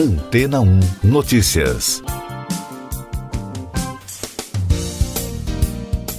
Antena 1 Notícias.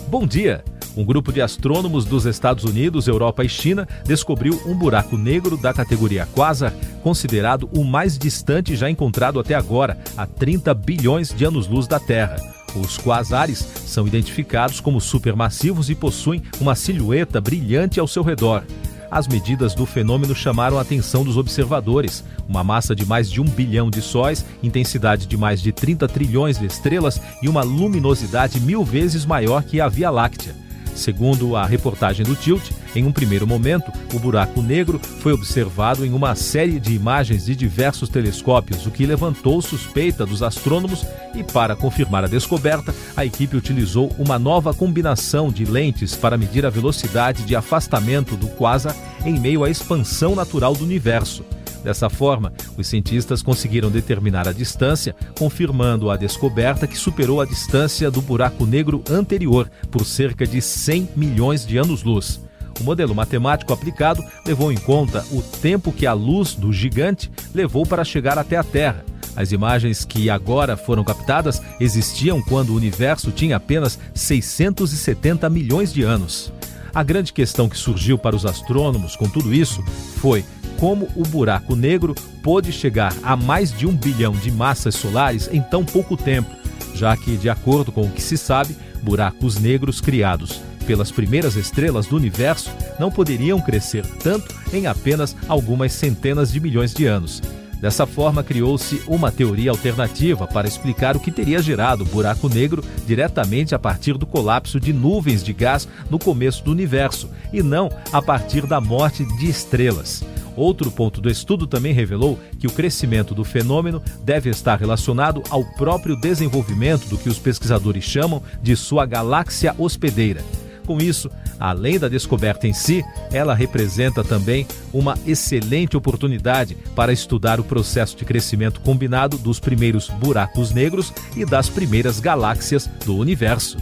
Bom dia! Um grupo de astrônomos dos Estados Unidos, Europa e China descobriu um buraco negro da categoria Quasar, considerado o mais distante já encontrado até agora, a 30 bilhões de anos-luz da Terra. Os quasares são identificados como supermassivos e possuem uma silhueta brilhante ao seu redor. As medidas do fenômeno chamaram a atenção dos observadores. Uma massa de mais de um bilhão de sóis, intensidade de mais de 30 trilhões de estrelas e uma luminosidade mil vezes maior que a Via Láctea. Segundo a reportagem do Tilt, em um primeiro momento, o buraco negro foi observado em uma série de imagens de diversos telescópios, o que levantou suspeita dos astrônomos e, para confirmar a descoberta, a equipe utilizou uma nova combinação de lentes para medir a velocidade de afastamento do quasar em meio à expansão natural do universo. Dessa forma, os cientistas conseguiram determinar a distância, confirmando a descoberta que superou a distância do buraco negro anterior por cerca de 100 milhões de anos-luz. O modelo matemático aplicado levou em conta o tempo que a luz do gigante levou para chegar até a Terra. As imagens que agora foram captadas existiam quando o universo tinha apenas 670 milhões de anos. A grande questão que surgiu para os astrônomos com tudo isso foi como o buraco negro pôde chegar a mais de um bilhão de massas solares em tão pouco tempo, já que, de acordo com o que se sabe, buracos negros criados pelas primeiras estrelas do universo não poderiam crescer tanto em apenas algumas centenas de milhões de anos. Dessa forma, criou-se uma teoria alternativa para explicar o que teria gerado o buraco negro diretamente a partir do colapso de nuvens de gás no começo do universo, e não a partir da morte de estrelas. Outro ponto do estudo também revelou que o crescimento do fenômeno deve estar relacionado ao próprio desenvolvimento do que os pesquisadores chamam de sua galáxia hospedeira. Com isso, além da descoberta em si, ela representa também uma excelente oportunidade para estudar o processo de crescimento combinado dos primeiros buracos negros e das primeiras galáxias do universo.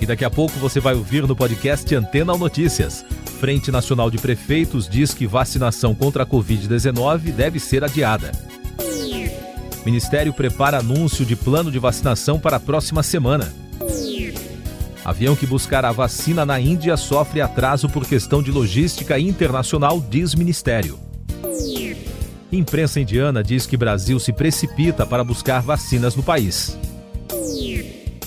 E daqui a pouco você vai ouvir no podcast Antena Notícias. Frente Nacional de Prefeitos diz que vacinação contra a Covid-19 deve ser adiada. Ministério prepara anúncio de plano de vacinação para a próxima semana. Avião que buscará vacina na Índia sofre atraso por questão de logística internacional, diz Ministério. Imprensa indiana diz que Brasil se precipita para buscar vacinas no país.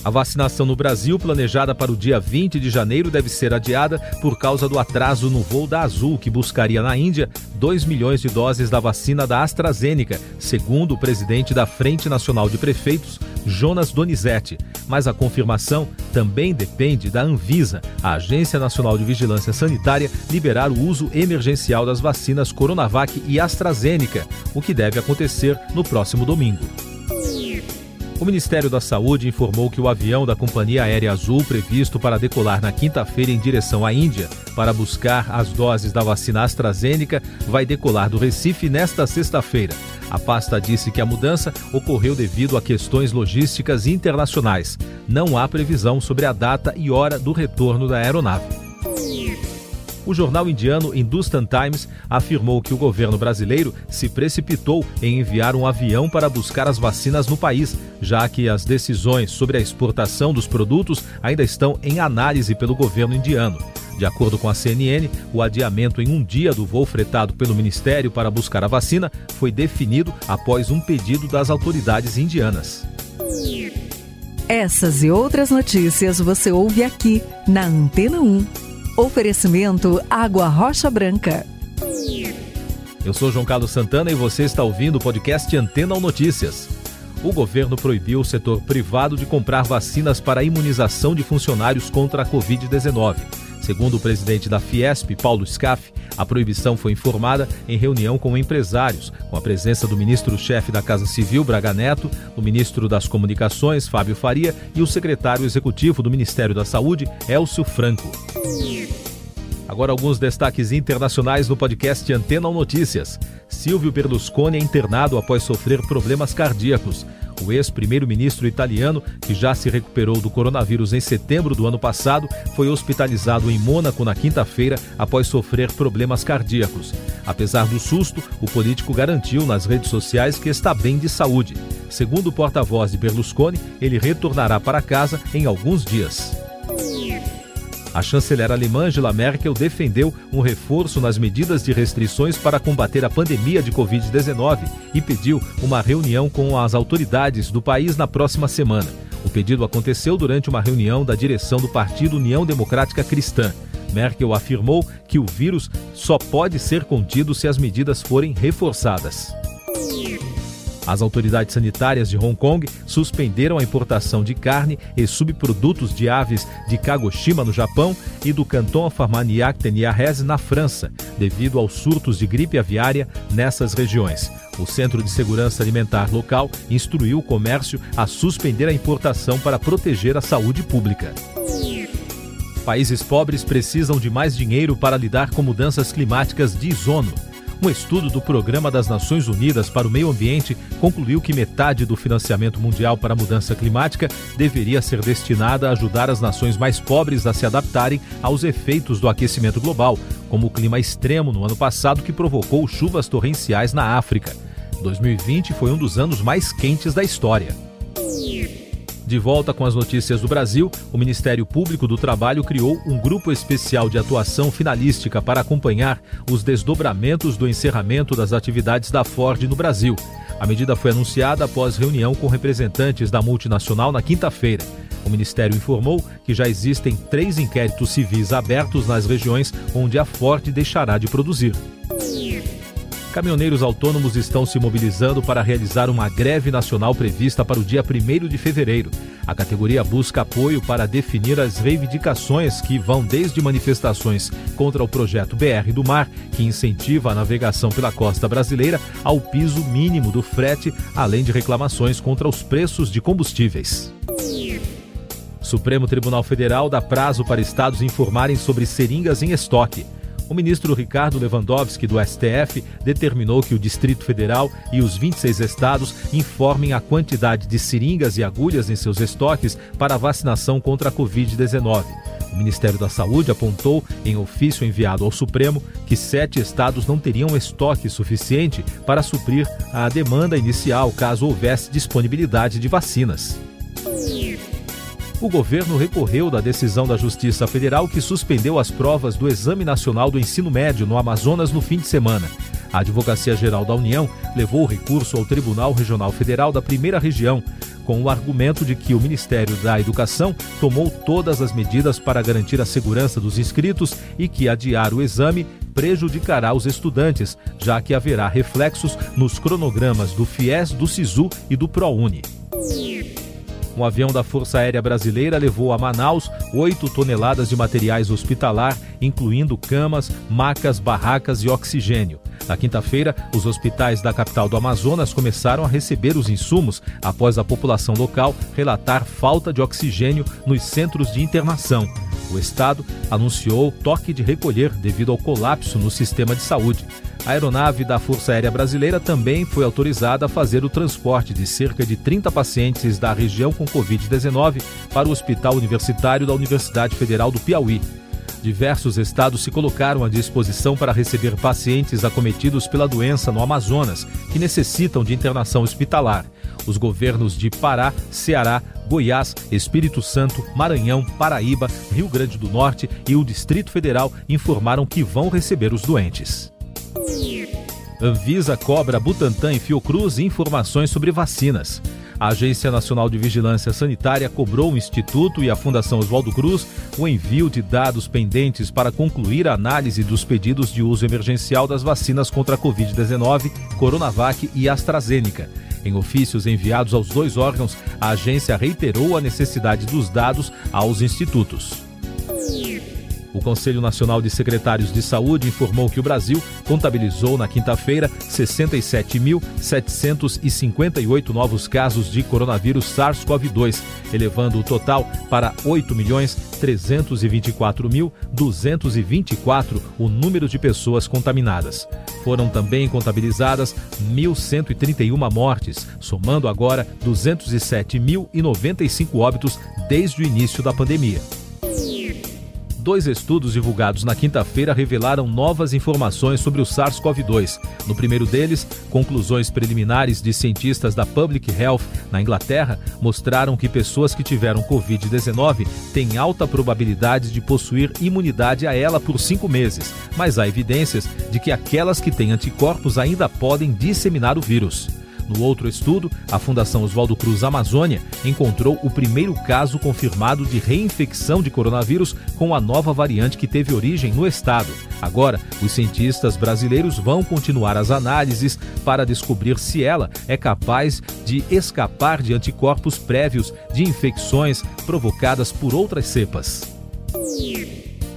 A vacinação no Brasil, planejada para o dia 20 de janeiro, deve ser adiada por causa do atraso no voo da Azul, que buscaria na Índia 2 milhões de doses da vacina da AstraZeneca, segundo o presidente da Frente Nacional de Prefeitos, Jonas Donizete. Mas a confirmação também depende da Anvisa, a Agência Nacional de Vigilância Sanitária, liberar o uso emergencial das vacinas Coronavac e AstraZeneca, o que deve acontecer no próximo domingo. O Ministério da Saúde informou que o avião da Companhia Aérea Azul, previsto para decolar na quinta-feira em direção à Índia para buscar as doses da vacina AstraZeneca, vai decolar do Recife nesta sexta-feira. A pasta disse que a mudança ocorreu devido a questões logísticas internacionais. Não há previsão sobre a data e hora do retorno da aeronave. O jornal indiano Hindustan Times afirmou que o governo brasileiro se precipitou em enviar um avião para buscar as vacinas no país, já que as decisões sobre a exportação dos produtos ainda estão em análise pelo governo indiano. De acordo com a CNN, o adiamento em um dia do voo fretado pelo Ministério para buscar a vacina foi definido após um pedido das autoridades indianas. Essas e outras notícias você ouve aqui na Antena 1. Oferecimento Água Rocha Branca. Eu sou João Carlos Santana e você está ouvindo o podcast Antena ou Notícias. O governo proibiu o setor privado de comprar vacinas para imunização de funcionários contra a Covid-19. Segundo o presidente da Fiesp, Paulo Scaff, a proibição foi informada em reunião com empresários, com a presença do ministro-chefe da Casa Civil, Braga Neto, do ministro das Comunicações, Fábio Faria, e o secretário executivo do Ministério da Saúde, Elcio Franco. Agora alguns destaques internacionais no podcast Antena ou Notícias. Silvio Berlusconi é internado após sofrer problemas cardíacos. O ex-primeiro-ministro italiano, que já se recuperou do coronavírus em setembro do ano passado, foi hospitalizado em Mônaco na quinta-feira após sofrer problemas cardíacos. Apesar do susto, o político garantiu nas redes sociais que está bem de saúde. Segundo o porta-voz de Berlusconi, ele retornará para casa em alguns dias. A chanceler alemã Angela Merkel defendeu um reforço nas medidas de restrições para combater a pandemia de Covid-19 e pediu uma reunião com as autoridades do país na próxima semana. O pedido aconteceu durante uma reunião da direção do Partido União Democrática Cristã. Merkel afirmou que o vírus só pode ser contido se as medidas forem reforçadas. As autoridades sanitárias de Hong Kong suspenderam a importação de carne e subprodutos de aves de Kagoshima, no Japão, e do Canton Farmaniac de Niarese, na França, devido aos surtos de gripe aviária nessas regiões. O Centro de Segurança Alimentar local instruiu o comércio a suspender a importação para proteger a saúde pública. Países pobres precisam de mais dinheiro para lidar com mudanças climáticas, diz ONU. Um estudo do Programa das Nações Unidas para o Meio Ambiente concluiu que metade do financiamento mundial para a mudança climática deveria ser destinada a ajudar as nações mais pobres a se adaptarem aos efeitos do aquecimento global, como o clima extremo no ano passado que provocou chuvas torrenciais na África. 2020 foi um dos anos mais quentes da história. De volta com as notícias do Brasil, o Ministério Público do Trabalho criou um grupo especial de atuação finalística para acompanhar os desdobramentos do encerramento das atividades da Ford no Brasil. A medida foi anunciada após reunião com representantes da multinacional na quinta-feira. O Ministério informou que já existem três inquéritos civis abertos nas regiões onde a Ford deixará de produzir. Caminhoneiros autônomos estão se mobilizando para realizar uma greve nacional prevista para o dia 1 de fevereiro. A categoria busca apoio para definir as reivindicações que vão desde manifestações contra o projeto BR do Mar, que incentiva a navegação pela costa brasileira, ao piso mínimo do frete, além de reclamações contra os preços de combustíveis. Supremo Tribunal Federal dá prazo para estados informarem sobre seringas em estoque. O ministro Ricardo Lewandowski, do STF, determinou que o Distrito Federal e os 26 estados informem a quantidade de seringas e agulhas em seus estoques para a vacinação contra a Covid-19. O Ministério da Saúde apontou, em ofício enviado ao Supremo, que sete estados não teriam estoque suficiente para suprir a demanda inicial caso houvesse disponibilidade de vacinas o governo recorreu da decisão da Justiça Federal que suspendeu as provas do Exame Nacional do Ensino Médio no Amazonas no fim de semana. A Advocacia Geral da União levou o recurso ao Tribunal Regional Federal da Primeira Região, com o argumento de que o Ministério da Educação tomou todas as medidas para garantir a segurança dos inscritos e que adiar o exame prejudicará os estudantes, já que haverá reflexos nos cronogramas do FIES, do SISU e do ProUni. Um avião da Força Aérea Brasileira levou a Manaus 8 toneladas de materiais hospitalar, incluindo camas, macas, barracas e oxigênio. Na quinta-feira, os hospitais da capital do Amazonas começaram a receber os insumos após a população local relatar falta de oxigênio nos centros de internação. O estado anunciou toque de recolher devido ao colapso no sistema de saúde. A aeronave da Força Aérea Brasileira também foi autorizada a fazer o transporte de cerca de 30 pacientes da região com Covid-19 para o Hospital Universitário da Universidade Federal do Piauí. Diversos estados se colocaram à disposição para receber pacientes acometidos pela doença no Amazonas, que necessitam de internação hospitalar. Os governos de Pará, Ceará, Goiás, Espírito Santo, Maranhão, Paraíba, Rio Grande do Norte e o Distrito Federal informaram que vão receber os doentes. Anvisa cobra Butantan e Fiocruz informações sobre vacinas. A Agência Nacional de Vigilância Sanitária cobrou o Instituto e a Fundação Oswaldo Cruz o envio de dados pendentes para concluir a análise dos pedidos de uso emergencial das vacinas contra a Covid-19, Coronavac e AstraZeneca. Em ofícios enviados aos dois órgãos, a agência reiterou a necessidade dos dados aos institutos. O Conselho Nacional de Secretários de Saúde informou que o Brasil contabilizou na quinta-feira 67.758 novos casos de coronavírus SARS-CoV-2, elevando o total para 8.324.224 o número de pessoas contaminadas. Foram também contabilizadas 1.131 mortes, somando agora 207.095 óbitos desde o início da pandemia. Dois estudos divulgados na quinta-feira revelaram novas informações sobre o SARS-CoV-2. No primeiro deles, conclusões preliminares de cientistas da Public Health na Inglaterra mostraram que pessoas que tiveram Covid-19 têm alta probabilidade de possuir imunidade a ela por cinco meses, mas há evidências de que aquelas que têm anticorpos ainda podem disseminar o vírus. No outro estudo, a Fundação Oswaldo Cruz Amazônia encontrou o primeiro caso confirmado de reinfecção de coronavírus com a nova variante que teve origem no estado. Agora, os cientistas brasileiros vão continuar as análises para descobrir se ela é capaz de escapar de anticorpos prévios de infecções provocadas por outras cepas.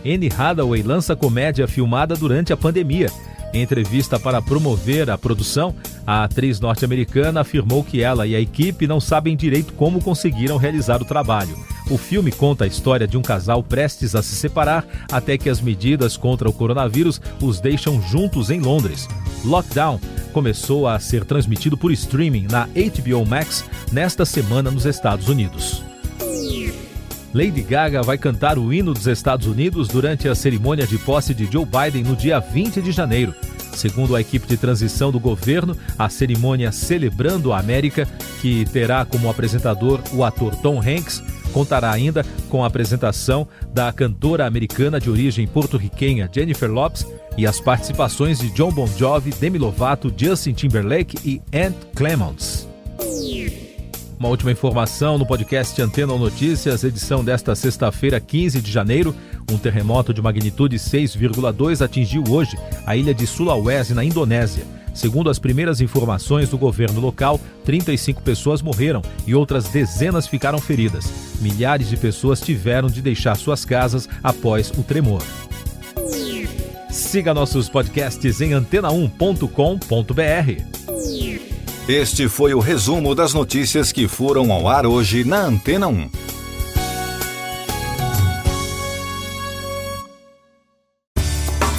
Anne Hathaway lança comédia filmada durante a pandemia. Em entrevista para promover a produção, a atriz norte-americana afirmou que ela e a equipe não sabem direito como conseguiram realizar o trabalho. O filme conta a história de um casal prestes a se separar até que as medidas contra o coronavírus os deixam juntos em Londres. Lockdown começou a ser transmitido por streaming na HBO Max nesta semana nos Estados Unidos. Lady Gaga vai cantar o hino dos Estados Unidos durante a cerimônia de posse de Joe Biden no dia 20 de janeiro. Segundo a equipe de transição do governo, a cerimônia Celebrando a América, que terá como apresentador o ator Tom Hanks, contará ainda com a apresentação da cantora americana de origem porto-riquenha Jennifer Lopes e as participações de John Bon Jovi, Demi Lovato, Justin Timberlake e Ant Clements. Uma última informação no podcast Antena ou Notícias, edição desta sexta-feira, 15 de janeiro. Um terremoto de magnitude 6,2 atingiu hoje a ilha de Sulawesi, na Indonésia. Segundo as primeiras informações do governo local, 35 pessoas morreram e outras dezenas ficaram feridas. Milhares de pessoas tiveram de deixar suas casas após o tremor. Siga nossos podcasts em antena1.com.br. Este foi o resumo das notícias que foram ao ar hoje na Antena 1.